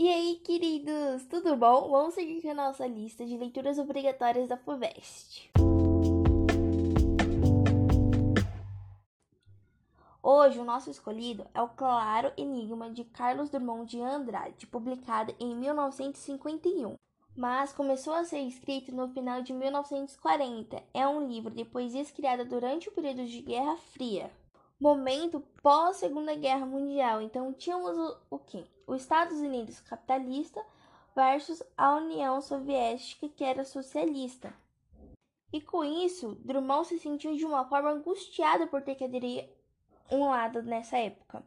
E aí, queridos, tudo bom? Vamos seguir com a nossa lista de leituras obrigatórias da FUVEST. Hoje, o nosso escolhido é o Claro Enigma de Carlos Drummond de Andrade, publicado em 1951, mas começou a ser escrito no final de 1940. É um livro de poesias criada durante o período de Guerra Fria momento pós Segunda Guerra Mundial. Então tínhamos o, o quê? Os Estados Unidos capitalista versus a União Soviética que era socialista. E com isso, Drummond se sentiu de uma forma angustiado por ter que aderir um lado nessa época,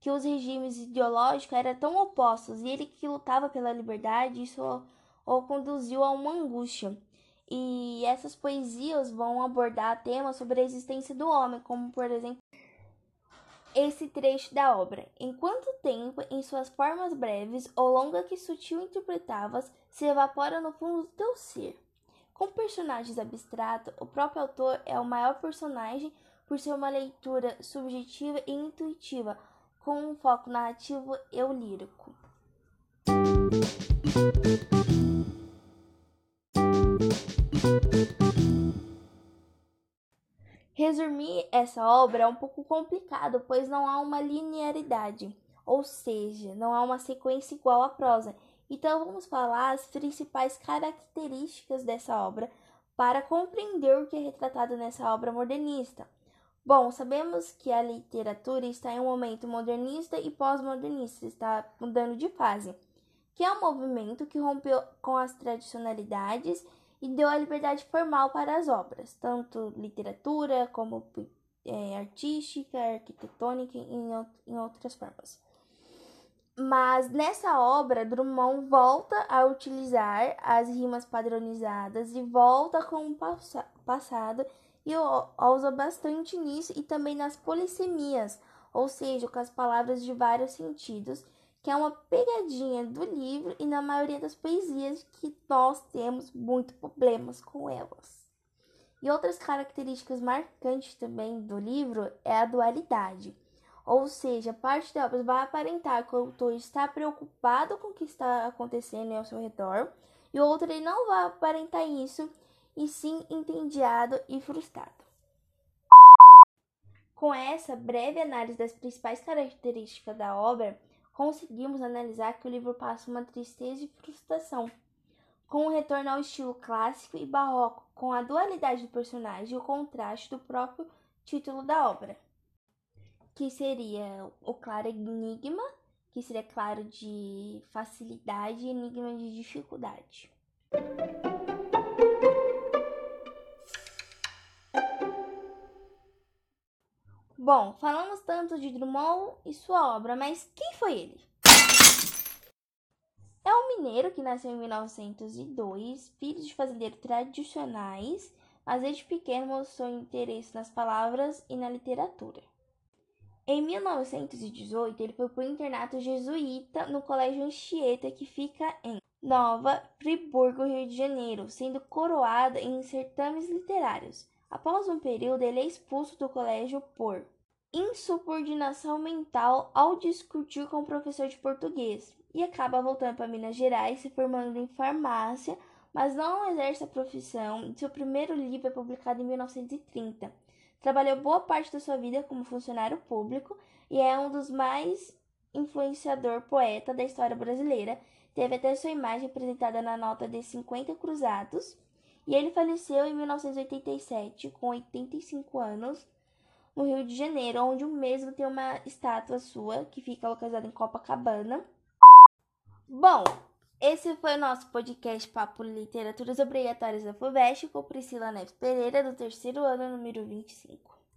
que os regimes ideológicos eram tão opostos e ele que lutava pela liberdade, isso o conduziu a uma angústia. E essas poesias vão abordar temas sobre a existência do homem, como por exemplo esse trecho da obra. Enquanto o tempo, em suas formas breves ou longa que sutil interpretavas, se evapora no fundo do teu ser. Com personagens abstratos, o próprio autor é o maior personagem por ser uma leitura subjetiva e intuitiva, com um foco narrativo e lírico. Resumir essa obra é um pouco complicado, pois não há uma linearidade, ou seja, não há uma sequência igual à prosa. Então vamos falar as principais características dessa obra para compreender o que é retratado nessa obra modernista. Bom, sabemos que a literatura está em um momento modernista e pós-modernista, está mudando de fase, que é um movimento que rompeu com as tradicionalidades e deu a liberdade formal para as obras, tanto literatura como é, artística, arquitetônica e em, em outras formas. Mas nessa obra, Drummond volta a utilizar as rimas padronizadas e volta com o passado e usa bastante nisso e também nas polissemias, ou seja, com as palavras de vários sentidos que é uma pegadinha do livro e na maioria das poesias que nós temos muito problemas com elas. E outras características marcantes também do livro é a dualidade, ou seja, parte da obra vai aparentar que o autor está preocupado com o que está acontecendo ao seu redor, e outra ele não vai aparentar isso, e sim entediado e frustrado. Com essa breve análise das principais características da obra, conseguimos analisar que o livro passa uma tristeza e frustração, com um retorno ao estilo clássico e barroco, com a dualidade do personagem e o contraste do próprio título da obra, que seria o claro enigma, que seria claro de facilidade e enigma de dificuldade. Bom, falamos tanto de Drummond e sua obra, mas quem foi ele? É um mineiro que nasceu em 1902, filho de fazendeiros tradicionais, mas desde pequeno mostrou interesse nas palavras e na literatura. Em 1918, ele foi para o internato jesuíta no Colégio Anchieta, que fica em Nova Friburgo, Rio de Janeiro, sendo coroado em certames literários. Após um período, ele é expulso do colégio por insubordinação mental ao discutir com o professor de português e acaba voltando para Minas Gerais, se formando em farmácia, mas não exerce a profissão. Seu primeiro livro é publicado em 1930. Trabalhou boa parte da sua vida como funcionário público e é um dos mais influenciador poeta da história brasileira. Teve até sua imagem apresentada na nota de 50 cruzados. E ele faleceu em 1987, com 85 anos, no Rio de Janeiro, onde o mesmo tem uma estátua sua que fica localizada em Copacabana. Bom, esse foi o nosso podcast Papo Literaturas Obrigatórias da FUVEST com Priscila Neves Pereira, do terceiro ano, número 25.